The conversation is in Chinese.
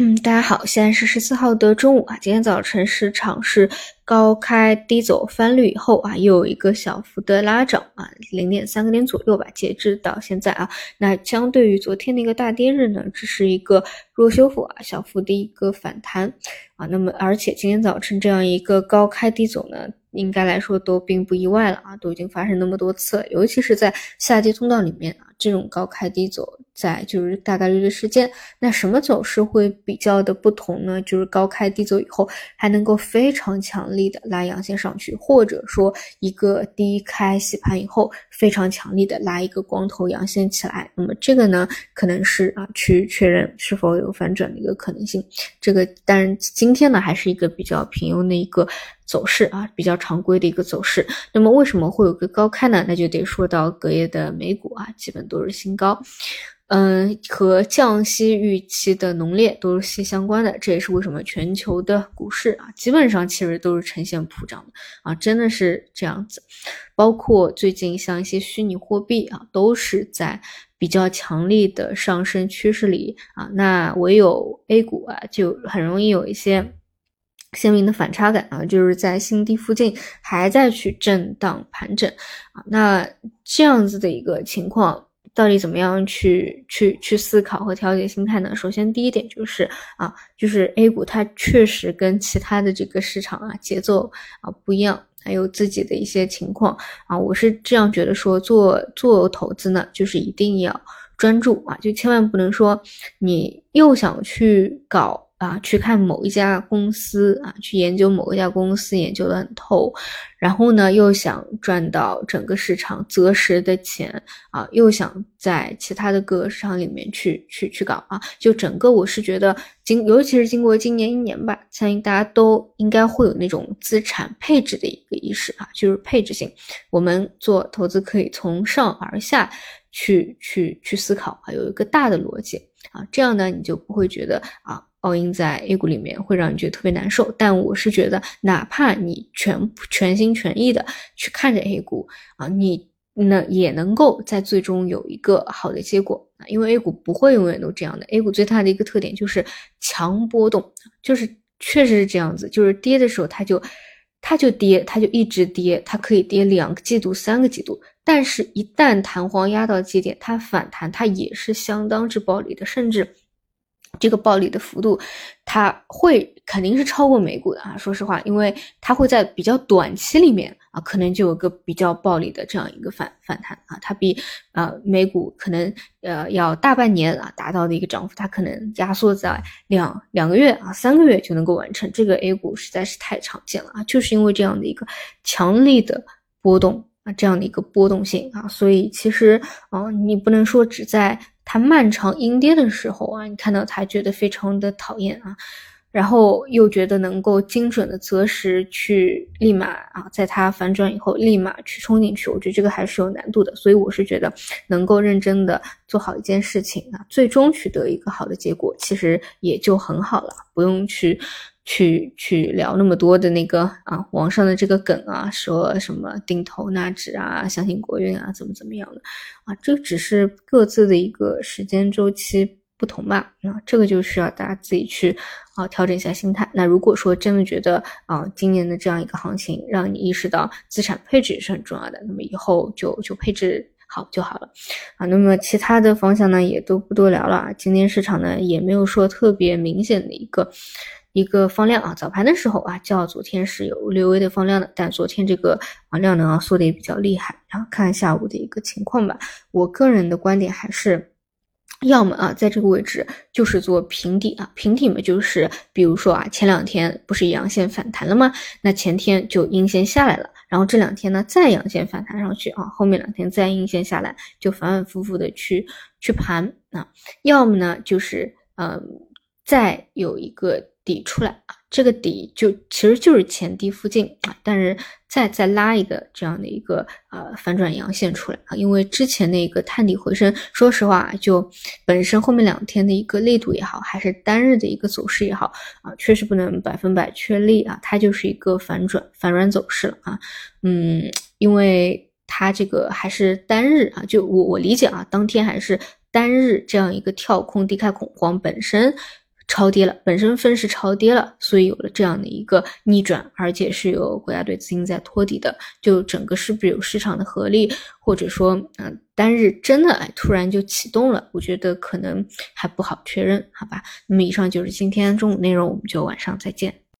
嗯，大家好，现在是十四号的中午啊。今天早晨市场是高开低走，翻绿以后啊，又有一个小幅的拉涨啊，零点三个点左右吧。截至到现在啊，那相对于昨天的一个大跌日呢，只是一个弱修复啊，小幅的一个反弹啊。那么，而且今天早晨这样一个高开低走呢，应该来说都并不意外了啊，都已经发生那么多次了，尤其是在下跌通道里面啊，这种高开低走。在就是大概率的时间，那什么走势会比较的不同呢？就是高开低走以后，还能够非常强力的拉阳线上去，或者说一个低开洗盘以后，非常强力的拉一个光头阳线起来。那么这个呢，可能是啊去确认是否有反转的一个可能性。这个当然今天呢还是一个比较平庸的一个走势啊，比较常规的一个走势。那么为什么会有个高开呢？那就得说到隔夜的美股啊，基本都是新高。嗯，和降息预期的浓烈都是息息相关的，这也是为什么全球的股市啊，基本上其实都是呈现普涨的啊，真的是这样子。包括最近像一些虚拟货币啊，都是在比较强力的上升趋势里啊，那唯有 A 股啊，就很容易有一些鲜明的反差感啊，就是在新低附近还在去震荡盘整啊，那这样子的一个情况。到底怎么样去去去思考和调节心态呢？首先，第一点就是啊，就是 A 股它确实跟其他的这个市场啊节奏啊不一样，还有自己的一些情况啊。我是这样觉得，说做做投资呢，就是一定要专注啊，就千万不能说你又想去搞。啊，去看某一家公司啊，去研究某一家公司，研究的很透，然后呢，又想赚到整个市场择时的钱啊，又想在其他的各个市场里面去去去搞啊，就整个我是觉得，经尤其是经过今年一年吧，相信大家都应该会有那种资产配置的一个意识啊，就是配置性，我们做投资可以从上而下去去去思考啊，有一个大的逻辑啊，这样呢，你就不会觉得啊。All in 在 A 股里面会让你觉得特别难受，但我是觉得，哪怕你全全心全意的去看着 A 股啊，你那也能够在最终有一个好的结果啊，因为 A 股不会永远都这样的。A 股最大的一个特点就是强波动，就是确实是这样子，就是跌的时候它就它就跌，它就一直跌，它可以跌两个季度、三个季度，但是一旦弹簧压到极点，它反弹它也是相当之暴力的，甚至。这个暴利的幅度，它会肯定是超过美股的啊！说实话，因为它会在比较短期里面啊，可能就有个比较暴力的这样一个反反弹啊，它比呃美股可能呃要大半年啊达到的一个涨幅，它可能压缩在两两个月啊三个月就能够完成。这个 A 股实在是太常见了啊，就是因为这样的一个强力的波动啊，这样的一个波动性啊，所以其实啊，你不能说只在。它漫长阴跌的时候啊，你看到它觉得非常的讨厌啊，然后又觉得能够精准的择时去立马啊，在它反转以后立马去冲进去，我觉得这个还是有难度的。所以我是觉得能够认真的做好一件事情啊，最终取得一个好的结果，其实也就很好了，不用去。去去聊那么多的那个啊，网上的这个梗啊，说什么定投纳指啊，相信国运啊，怎么怎么样的啊，这只是各自的一个时间周期不同吧，那这个就需要大家自己去啊调整一下心态。那如果说真的觉得啊，今年的这样一个行情让你意识到资产配置也是很重要的，那么以后就就配置好就好了啊。那么其他的方向呢，也都不多聊了啊。今天市场呢也没有说特别明显的一个。一个放量啊，早盘的时候啊，较昨天是有略微的放量的，但昨天这个啊量能啊缩的也比较厉害。然后看下午的一个情况吧，我个人的观点还是，要么啊在这个位置就是做平底啊，平底嘛就是比如说啊前两天不是阳线反弹了吗？那前天就阴线下来了，然后这两天呢再阳线反弹上去啊，后面两天再阴线下来，就反反复复的去去盘啊，要么呢就是嗯再有一个。底出来啊，这个底就其实就是前低附近啊，但是再再拉一个这样的一个呃反转阳线出来啊，因为之前的一个探底回升，说实话就本身后面两天的一个力度也好，还是单日的一个走势也好啊，确实不能百分百确立啊，它就是一个反转反转走势了啊，嗯，因为它这个还是单日啊，就我我理解啊，当天还是单日这样一个跳空低开恐慌本身。超跌了，本身分时超跌了，所以有了这样的一个逆转，而且是有国家队资金在托底的，就整个是不是有市场的合力，或者说，嗯，单日真的哎突然就启动了，我觉得可能还不好确认，好吧。那么以上就是今天中午内容，我们就晚上再见。